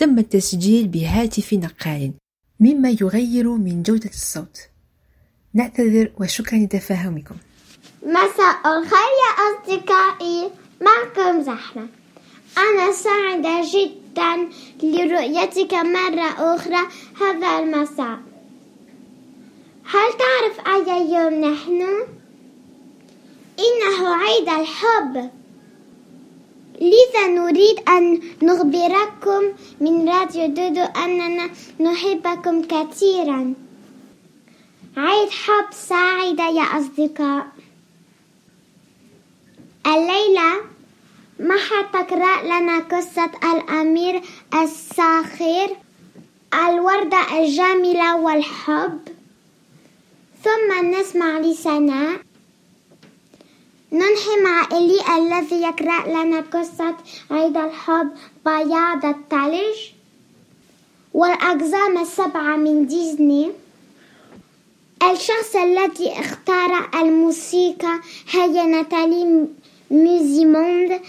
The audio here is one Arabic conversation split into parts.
تم التسجيل بهاتف نقال مما يغير من جودة الصوت. نعتذر وشكرا لتفاهمكم. مساء الخير يا أصدقائي. معكم زحمة. أنا سعيدة جدا لرؤيتك مرة أخرى هذا المساء. هل تعرف أي يوم نحن؟ إنه عيد الحب. لذا نريد أن نخبركم من راديو دودو أننا نحبكم كثيرا. عيد حب سعيدة يا أصدقاء. الليلة ما حتقرأ لنا قصة الأمير الساخر الوردة الجميلة والحب. ثم نسمع لسناء. ننهي مع إلي الذي يقرأ لنا قصة عيد الحب بياض الثلج. والأقزام السبعة من ديزني. الشخص الذي اختار الموسيقى هي ناتالي ميوزيموند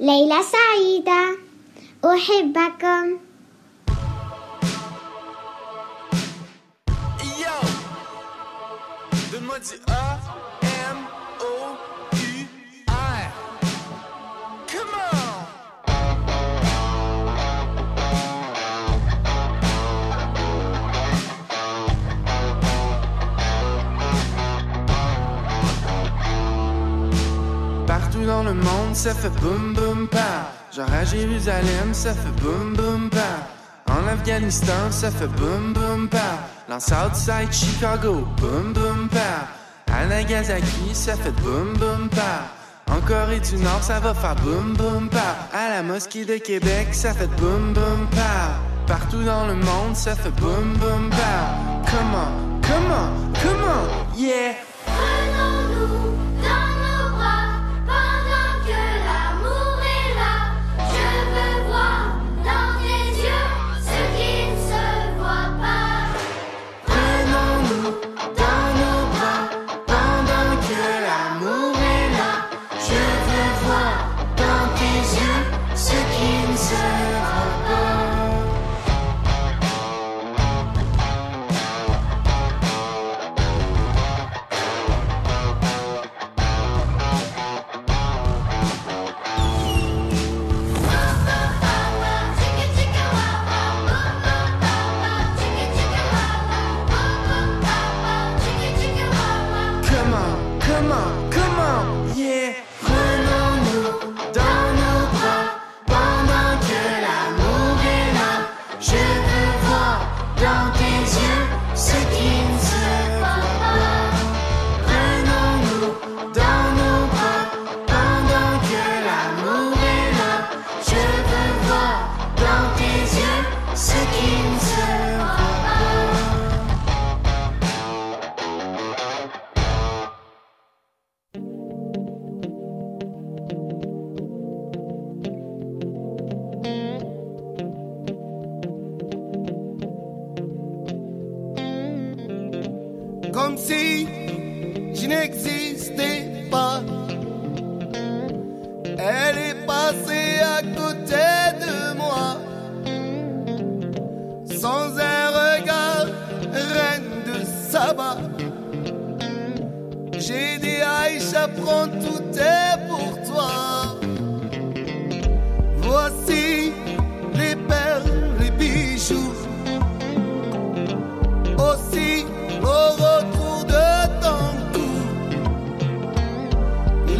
ليلة سعيدة أحبكم. Yo, donne-moi le monde, ça fait boum boum pa. Genre à Jérusalem, ça fait boum boum pa. En Afghanistan, ça fait boum boum pa. Dans Southside Chicago, boum boum pa. À Nagasaki, ça fait boum boum pa. En Corée du Nord, ça va faire boum boum pa. À la mosquée de Québec, ça fait boum boum pa. Partout dans le monde, ça fait boum boum pa. Comment, comment, comment, yeah.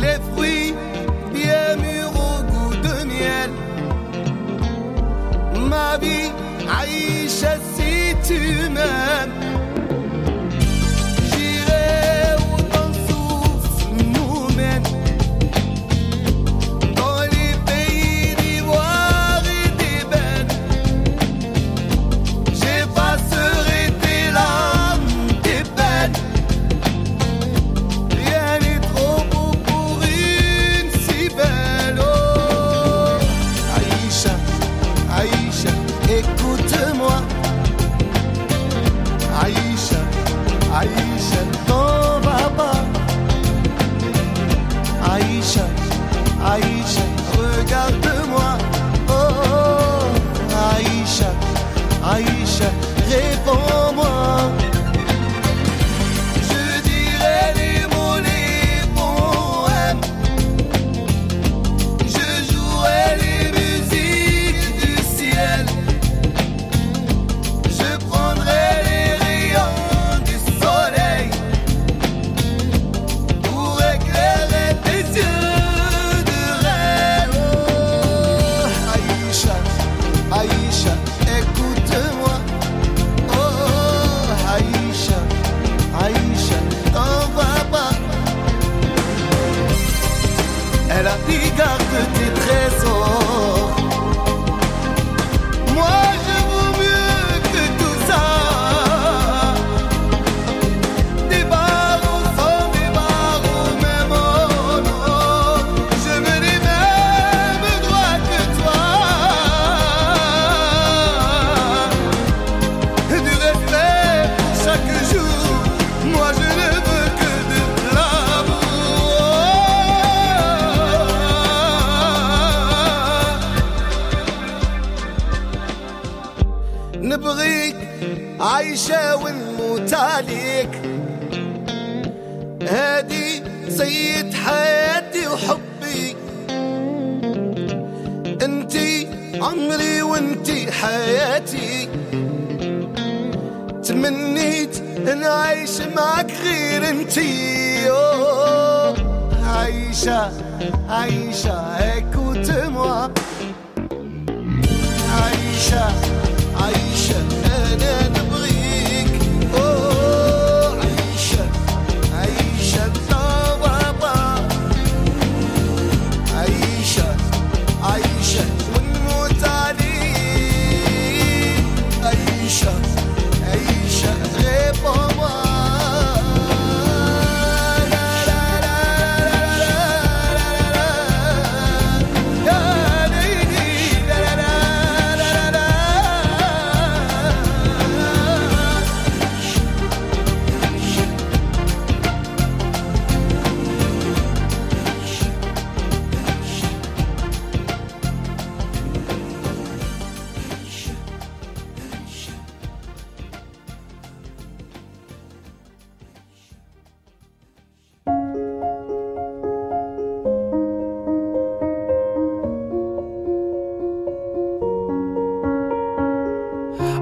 les fruits bien mûrs au goût de miel. Ma vie, Aïcha, si tu m'aimes.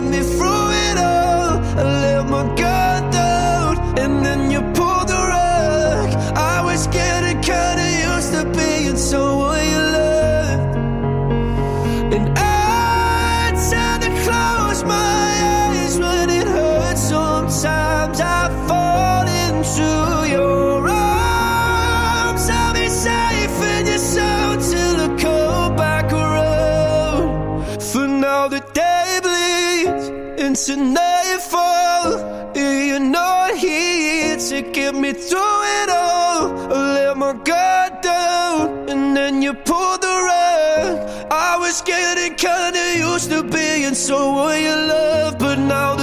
give me freedom. Into nightfall. You're not here to get me through it all. I let my guard down, and then you pulled the rug. I was getting kinda used to being someone you love, but now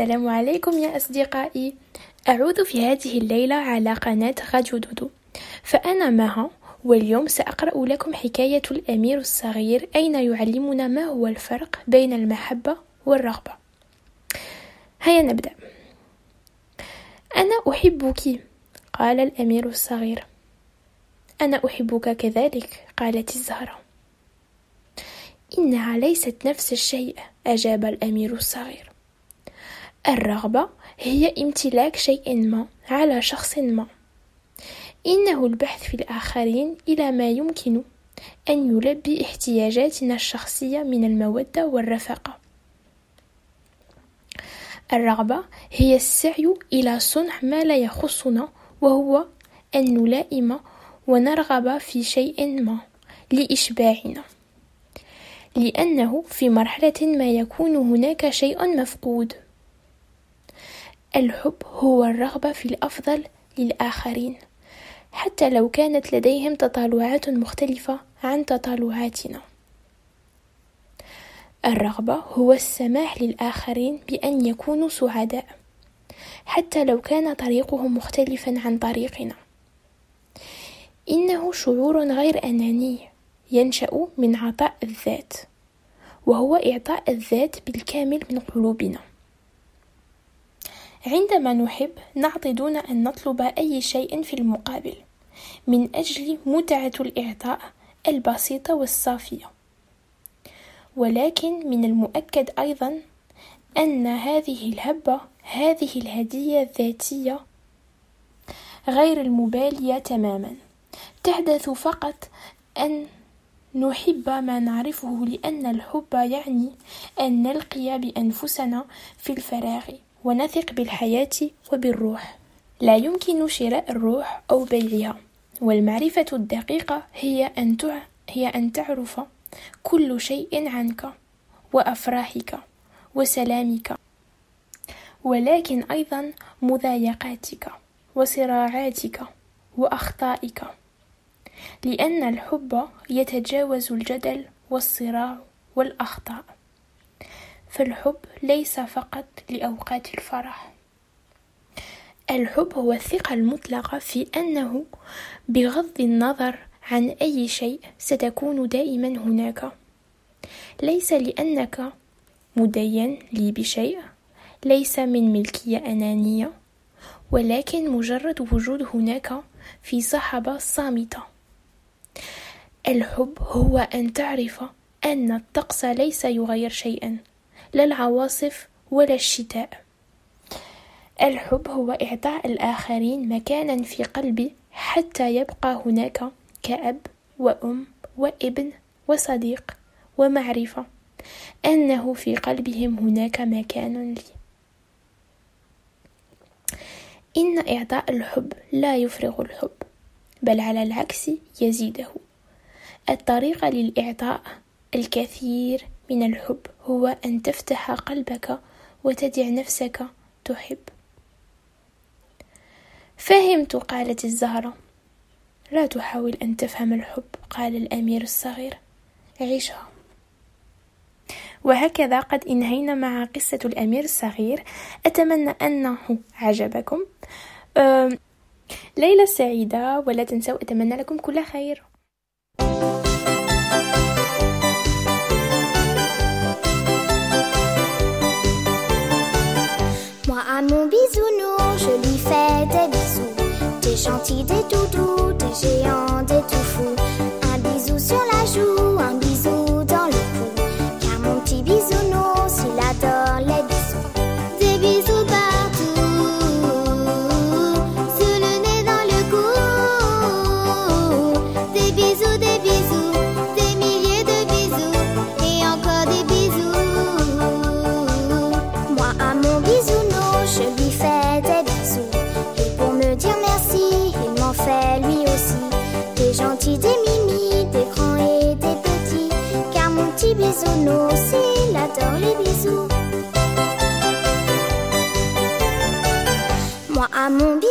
السلام عليكم يا أصدقائي. أعود في هذه الليلة على قناة راديو دودو فأنا مها واليوم سأقرأ لكم حكاية الأمير الصغير أين يعلمنا ما هو الفرق بين المحبة والرغبة. هيا نبدأ. أنا أحبك قال الأمير الصغير. أنا أحبك كذلك قالت الزهرة. إنها ليست نفس الشيء أجاب الأمير الصغير. الرغبة هي امتلاك شيء ما على شخص ما. إنه البحث في الآخرين إلى ما يمكن أن يلبي احتياجاتنا الشخصية من المودة والرفقة. الرغبة هي السعي إلى صنع ما لا يخصنا وهو أن نلائم ونرغب في شيء ما لإشباعنا. لأنه في مرحلة ما يكون هناك شيء مفقود. الحب هو الرغبة في الأفضل للآخرين. حتى لو كانت لديهم تطلعات مختلفة عن تطلعاتنا. الرغبة هو السماح للآخرين بأن يكونوا سعداء. حتى لو كان طريقهم مختلفا عن طريقنا. إنه شعور غير أناني ينشأ من عطاء الذات وهو إعطاء الذات بالكامل من قلوبنا. عندما نحب نعطي دون أن نطلب أي شيء في المقابل. من أجل متعة الإعطاء البسيطة والصافية. ولكن من المؤكد أيضا أن هذه الهبة هذه الهدية الذاتية غير المبالية تماما. تحدث فقط أن نحب ما نعرفه لأن الحب يعني أن نلقي بأنفسنا في الفراغ. ونثق بالحياة وبالروح. لا يمكن شراء الروح أو بيعها والمعرفة الدقيقة هي أن تع... هي أن تعرف كل شيء عنك وأفراحك وسلامك ولكن أيضا مضايقاتك وصراعاتك وأخطائك لأن الحب يتجاوز الجدل والصراع والأخطاء. فالحب ليس فقط لأوقات الفرح. الحب هو الثقة المطلقة في أنه بغض النظر عن أي شيء ستكون دائما هناك. ليس لأنك مدين لي بشيء ليس من ملكية أنانية ولكن مجرد وجود هناك في صحبة صامتة. الحب هو أن تعرف أن الطقس ليس يغير شيئا. لا العواصف ولا الشتاء. الحب هو إعطاء الآخرين مكانا في قلبي حتى يبقى هناك كأب وأم وابن وصديق ومعرفة. أنه في قلبهم هناك مكان لي. إن إعطاء الحب لا يفرغ الحب بل على العكس يزيده. الطريقة للإعطاء الكثير من الحب هو أن تفتح قلبك وتدع نفسك تحب. فهمت قالت الزهرة. لا تحاول أن تفهم الحب قال الأمير الصغير. عيشها. وهكذا قد إنهينا مع قصة الأمير الصغير. أتمنى أنه عجبكم. ليلة سعيدة ولا تنسوا أتمنى لكم كل خير. mon bisounours, je lui fais des bisous. T'es gentil, des doudous, des géants, des tout fous. bisounours, il adore les bisous. Moi à mon bisou.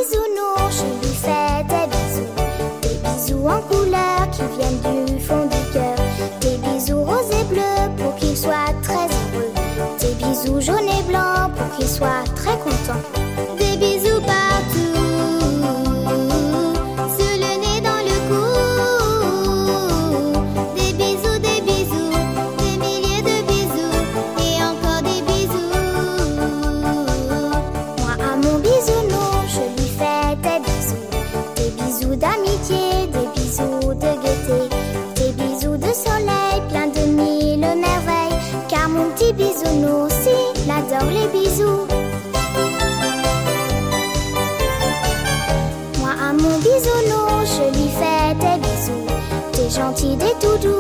gentil des toutous.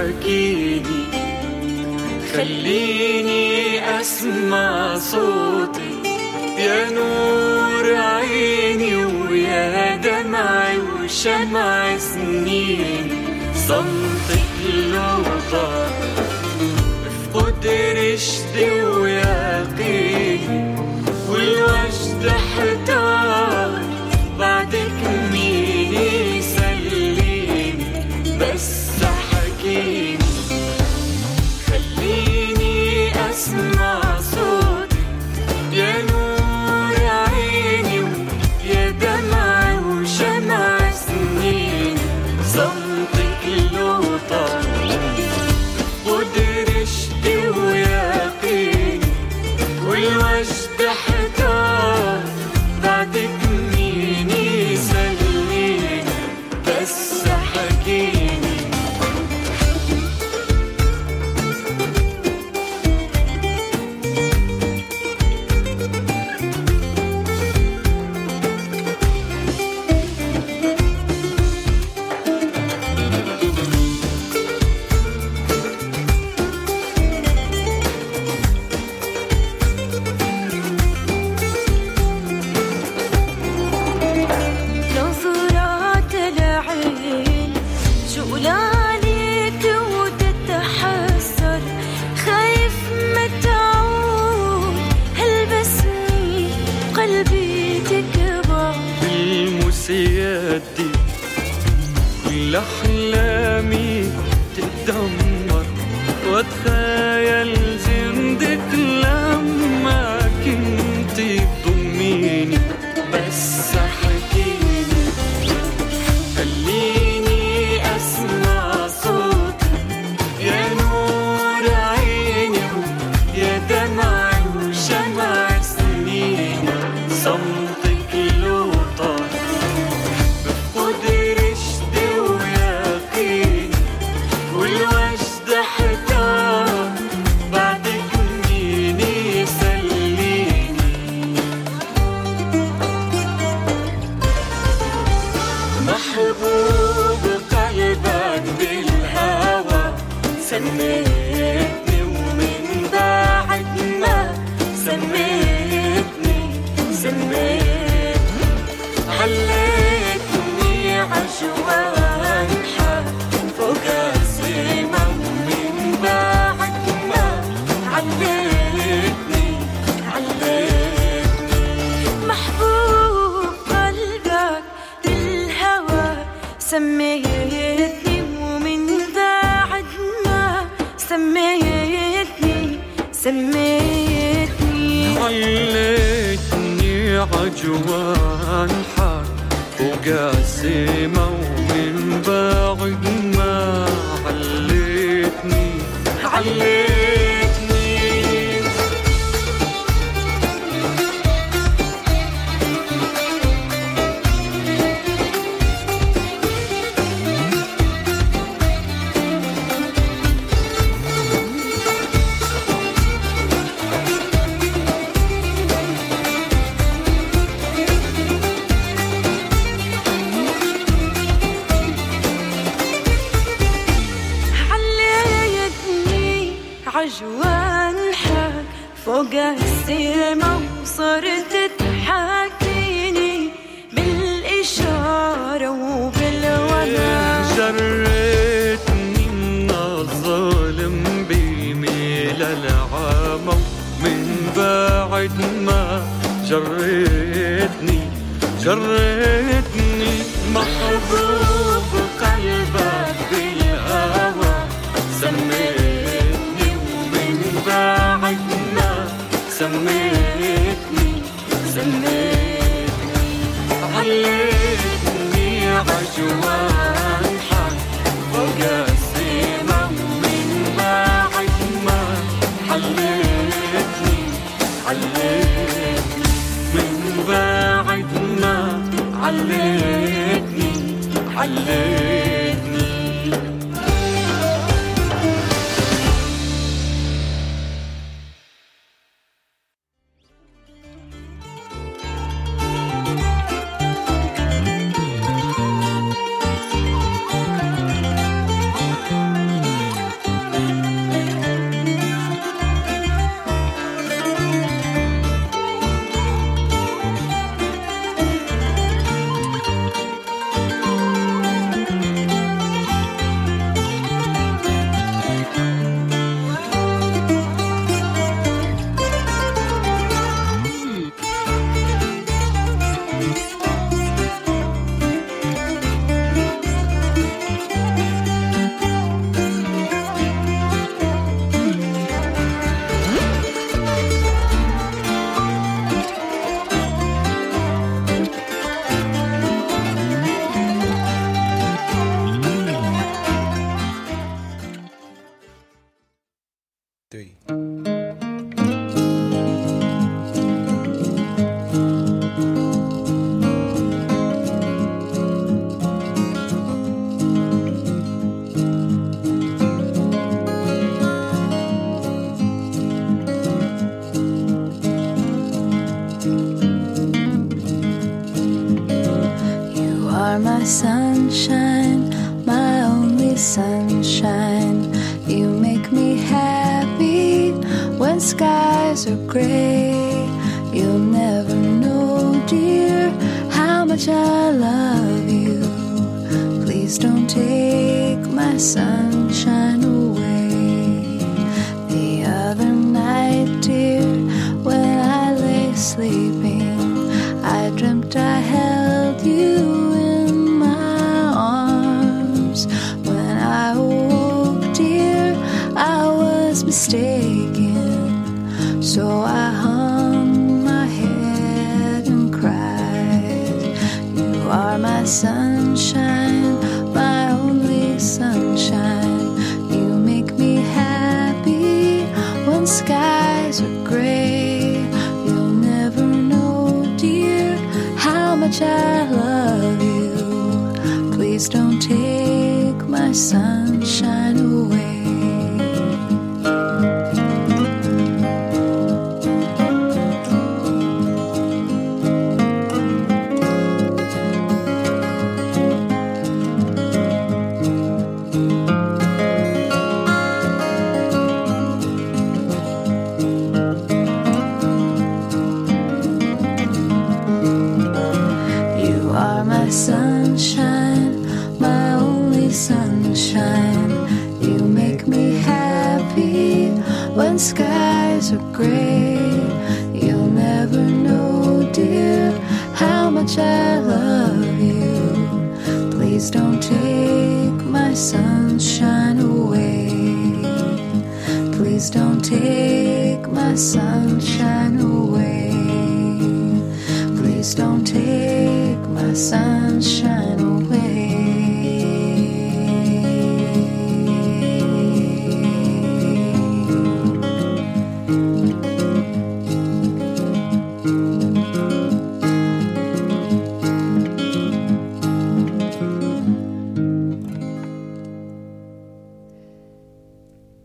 حكيني خليني أسمع صوتك يا نور عيني ويا دمعي وشمع سنيني. بعد ما جريتني جريتني anne.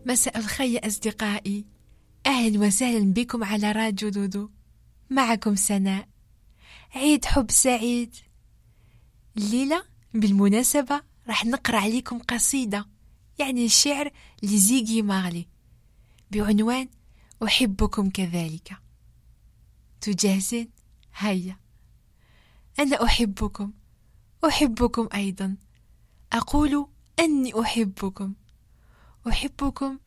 مساء الخير يا أصدقائي. أهلا وسهلا بكم على راديو دودو. معكم سناء. عيد حب سعيد. الليلة بالمناسبة راح نقرأ عليكم قصيدة يعني الشعر لزيجي ماغلي. بعنوان أحبكم كذلك. تجهزين؟ هيا. أنا أحبكم أحبكم أيضا. أقول أني أحبكم. أحبكم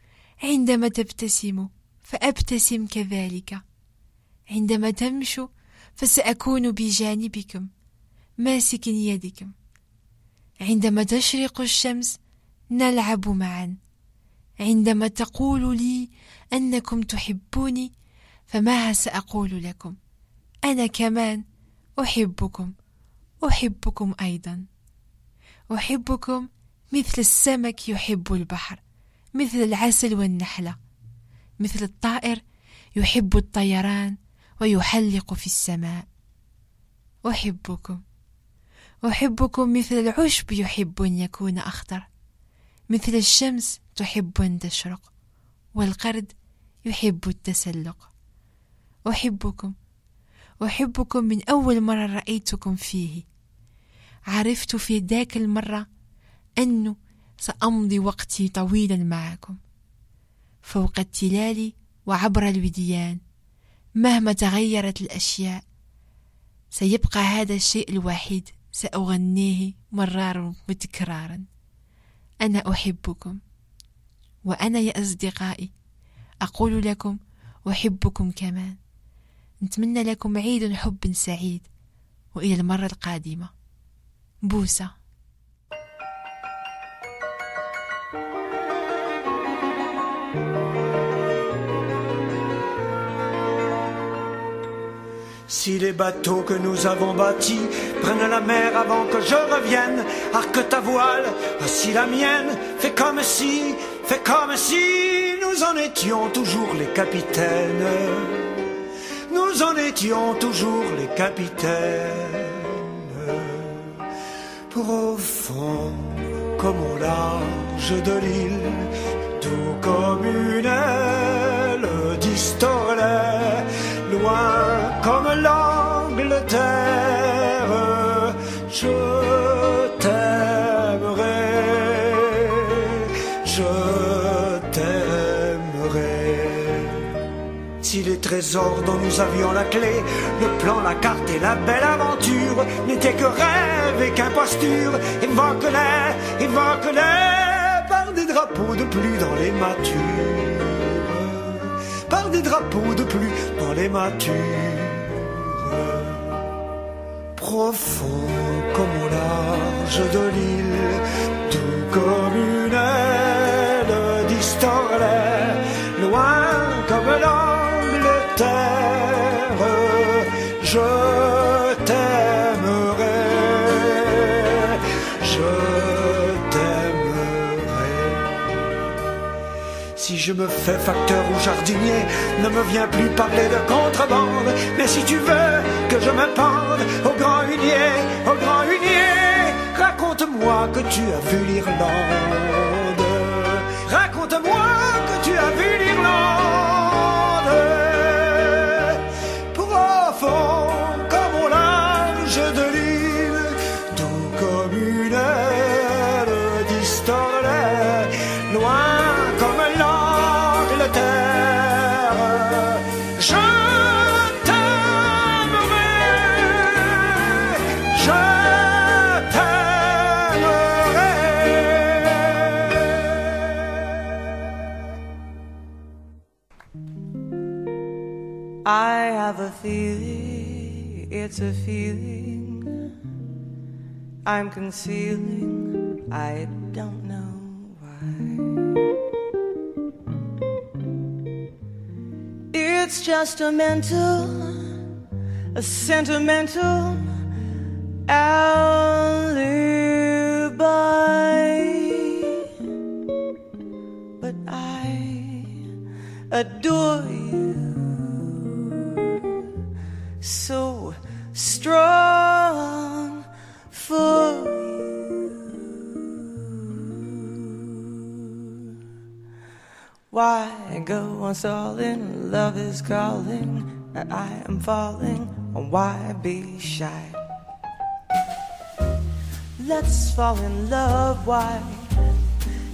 عندما تبتسموا فأبتسم كذلك. عندما تمشوا فسأكون بجانبكم. ماسك يدكم عندما تشرق الشمس نلعب معا. عندما تقول لي أنكم تحبوني فماذا سأقول لكم؟ أنا كمان أحبكم. أحبكم أيضا. أحبكم مثل السمك يحب البحر مثل العسل والنحلة مثل الطائر يحب الطيران ويحلق في السماء. أحبكم. أحبكم مثل العشب يحب أن يكون أخضر. مثل الشمس تحب أن تشرق والقرد يحب التسلق. أحبكم أحبكم من أول مرة رأيتكم فيه. عرفت في ذاك المرة أنه سأمضي وقتي طويلا معكم. فوق التلال وعبر الوديان مهما تغيرت الأشياء سيبقى هذا الشيء الوحيد. سأغنيه مرارا وتكرارا. أنا أحبكم وأنا يا أصدقائي أقول لكم أحبكم كمان. نتمنى لكم عيد حب سعيد وإلى المرة القادمة. بوسة. Si les bateaux que nous avons bâtis prennent la mer avant que je revienne, arque ta voile, voici la mienne, fais comme si, fais comme si nous en étions toujours les capitaines. Nous en étions toujours les capitaines. Profond comme au large de l'île, tout comme une aile d'Istolet, loin Trésors dont nous avions la clé, le plan, la carte et la belle aventure n'étaient que rêve et qu'imposture, évoque-les, évoque-les par des drapeaux de pluie dans les matures, par des drapeaux de pluie dans les matures. Profond comme au large de l'île, tout comme une aile d'Istolet, me fais facteur ou jardinier, ne me viens plus parler de contrebande. Mais si tu veux que je me pende au grand hunier, au grand hunier, raconte-moi que tu as vu l'Irlande. Raconte-moi que tu as vu l'Irlande. It's a feeling I'm concealing, I don't know why. It's just a mental, a sentimental alibi. But I adore you so strong for you. Why go on stalling? Love is calling, and I am falling. Why be shy? Let's fall in love. Why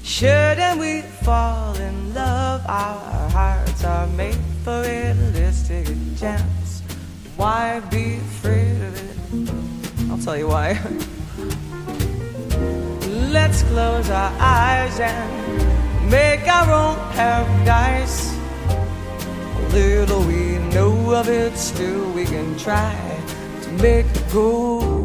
shouldn't we fall in love? Our hearts are made for. Let's chance. Why be afraid of it? I'll tell you why. Let's close our eyes and make our own paradise. Little we know of it, still we can try to make it good.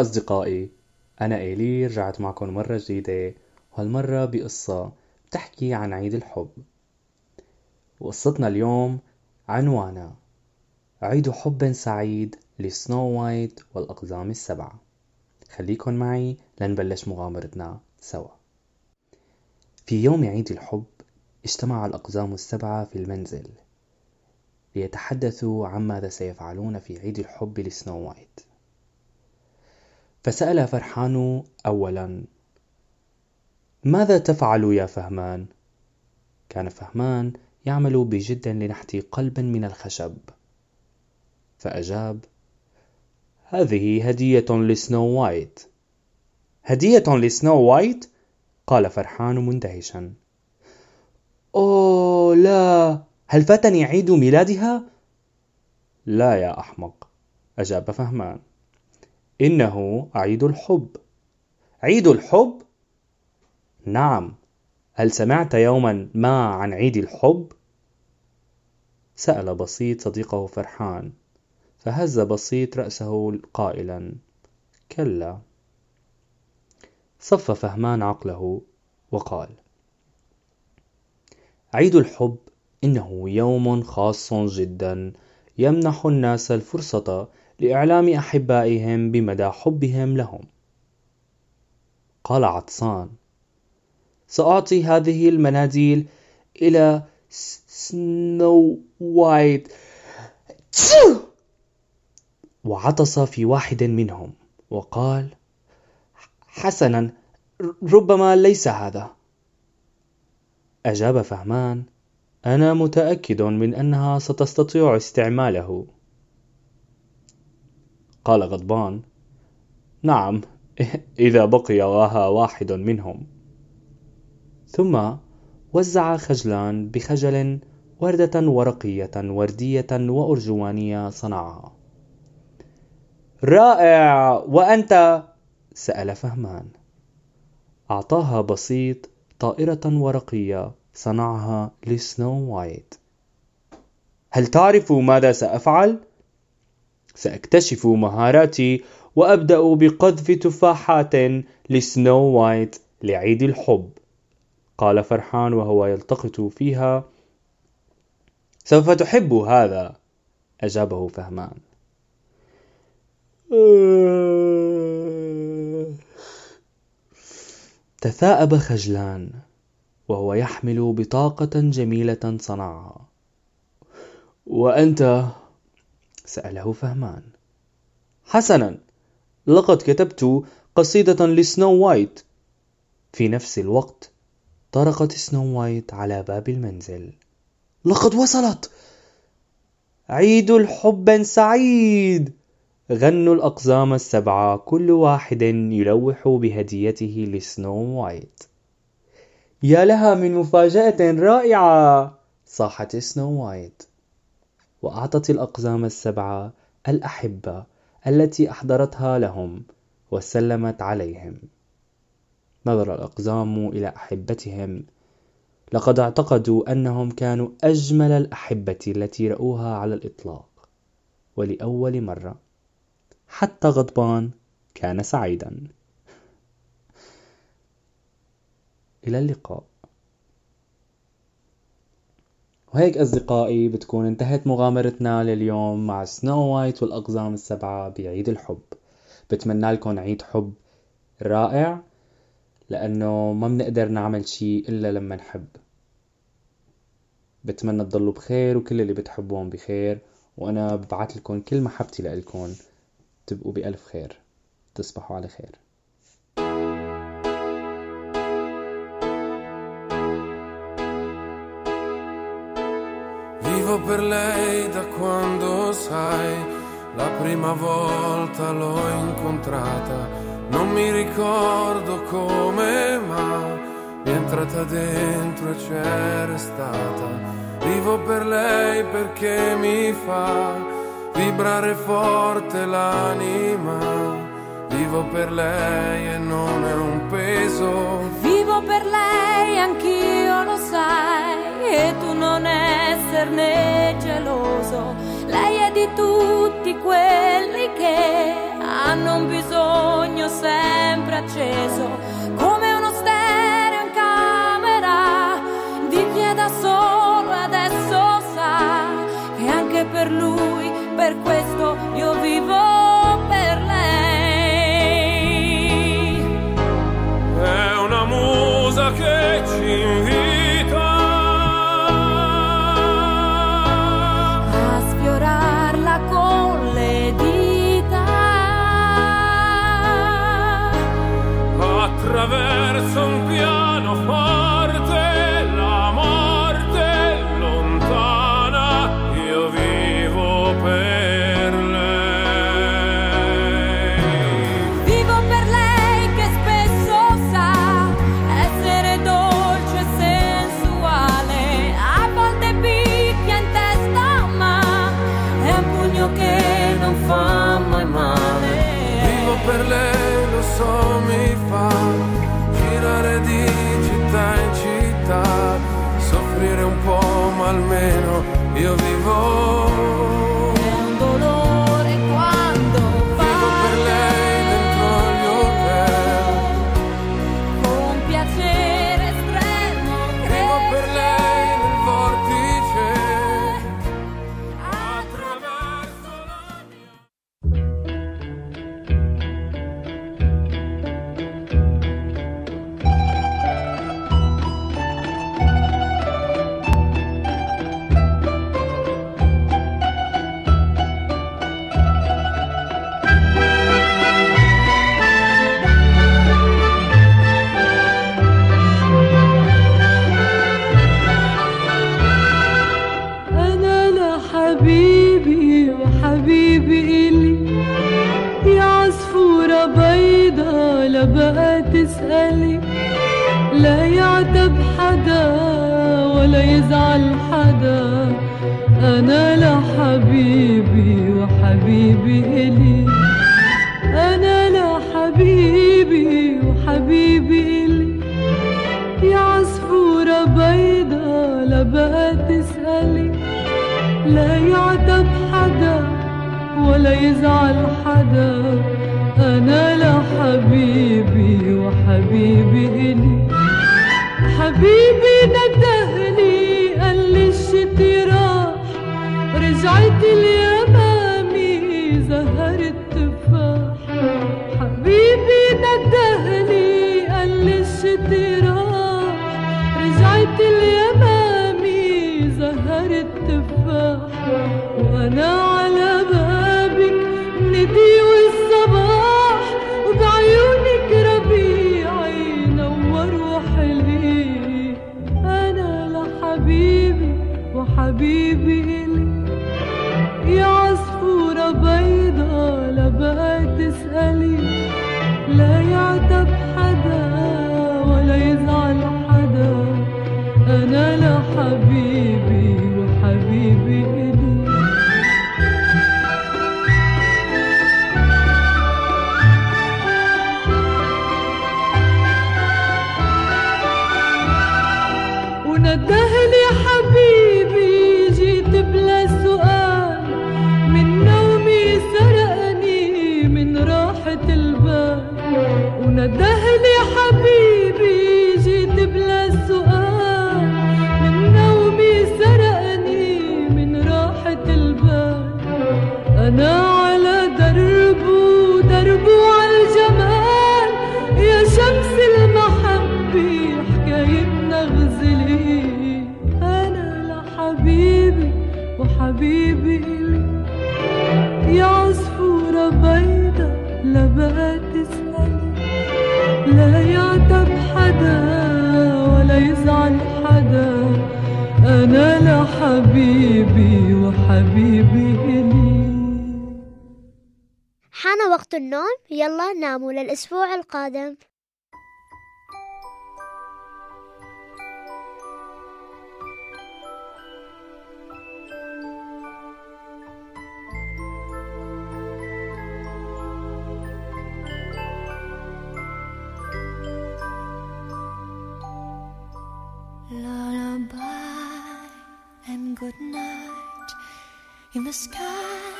مرحبا أصدقائي أنا إيلي رجعت معكم مرة جديدة وهالمرة بقصة بتحكي عن عيد الحب. وقصتنا اليوم عنوانها عيد حب سعيد لسنو وايت والأقزام السبعة. خليكن معي لنبلش مغامرتنا سوا. في يوم عيد الحب اجتمع الأقزام السبعة في المنزل ليتحدثوا عن ماذا سيفعلون في عيد الحب لسنو وايت. فسأل فرحان أولا ماذا تفعل يا فهمان؟ كان فهمان يعمل بجد لنحت قلبا من الخشب فأجاب هذه هدية لسنو وايت هدية لسنو وايت؟ قال فرحان مندهشا أوه لا هل فاتني عيد ميلادها؟ لا يا أحمق أجاب فهمان إنه عيد الحب عيد الحب؟ نعم هل سمعت يوما ما عن عيد الحب؟ سأل بسيط صديقه فرحان فهز بسيط رأسه قائلا كلا صف فهمان عقله وقال عيد الحب إنه يوم خاص جدا يمنح الناس الفرصة لإعلام أحبائهم بمدى حبهم لهم. قال عطسان سأعطي هذه المناديل إلى سنو وايت. وعطس في واحد منهم وقال حسنا ربما ليس هذا. أجاب فهمان أنا متأكد من أنها ستستطيع استعماله. قال غضبان. نعم إذا بقي لها واحد منهم. ثم وزع خجلان بخجل وردة ورقية وردية وأرجوانية صنعها رائع وأنت؟ سأل فهمان. أعطاها بسيط طائرة ورقية صنعها لسنو وايت. هل تعرف ماذا سأفعل؟ سأكتشف مهاراتي وأبدأ بقذف تفاحات لسنو وايت لعيد الحب. قال فرحان وهو يلتقط فيها سوف تحب هذا. أجابه فهمان. تثاءب خجلان وهو يحمل بطاقة جميلة صنعها. وأنت؟ سأله فهمان. حسنا لقد كتبت قصيدة لسنو وايت. في نفس الوقت طرقت سنو وايت على باب المنزل. لقد وصلت. عيد الحب سعيد. غنوا الأقزام السبعة كل واحد يلوح بهديته لسنو وايت. يا لها من مفاجأة رائعة صاحت سنو وايت. وأعطت الأقزام السبعة الأحبة التي أحضرتها لهم وسلمت عليهم. نظر الأقزام إلى أحبتهم. لقد اعتقدوا أنهم كانوا أجمل الأحبة التي رأوها على الإطلاق. ولأول مرة حتى غضبان كان سعيدا. إلى اللقاء. وهيك أصدقائي بتكون انتهت مغامرتنا لليوم مع سنو وايت والأقزام السبعة بعيد الحب. بتمنى لكم عيد حب رائع لأنه ما بنقدر نعمل شي إلا لما نحب. بتمنى تضلوا بخير وكل اللي بتحبوهم بخير وأنا ببعت لكم كل محبتي لإلكم تبقوا بألف خير. تصبحوا على خير. Vivo per lei da quando sai, la prima volta l'ho incontrata, non mi ricordo come, ma è entrata dentro e c'è restata. Vivo per lei perché mi fa vibrare forte l'anima. Vivo per lei e non è un peso. Vivo per lei, anch'io e tu non esserne geloso. Lei è di tutti quelli che hanno un bisogno sempre acceso, come uno stereo in camera di chi è da solo adesso sa che anche per lui, per questo io vivo che ci invita verso un piano بيضة لا بقى تسألي. لا يعتب حدا ولا يزعل حدا. أنا لحبيبي وحبيبي إلي. أنا لحبيبي وحبيبي إلي. يا عصفورة بيضة لا بقى تسألي. لا يعتب حدا ولا يزعل حدا. أنا لحبيبي وحبيبي إلي. حبيبي ندهني قال لي الشتي راح رجعت اليمامي من راحة البال. وندهلي حبيبي جيت بلا سؤال. من نومي سرقني من راحة البال. أنا النوم يلا ناموا للأسبوع القادم Lullaby and good night. In the sky,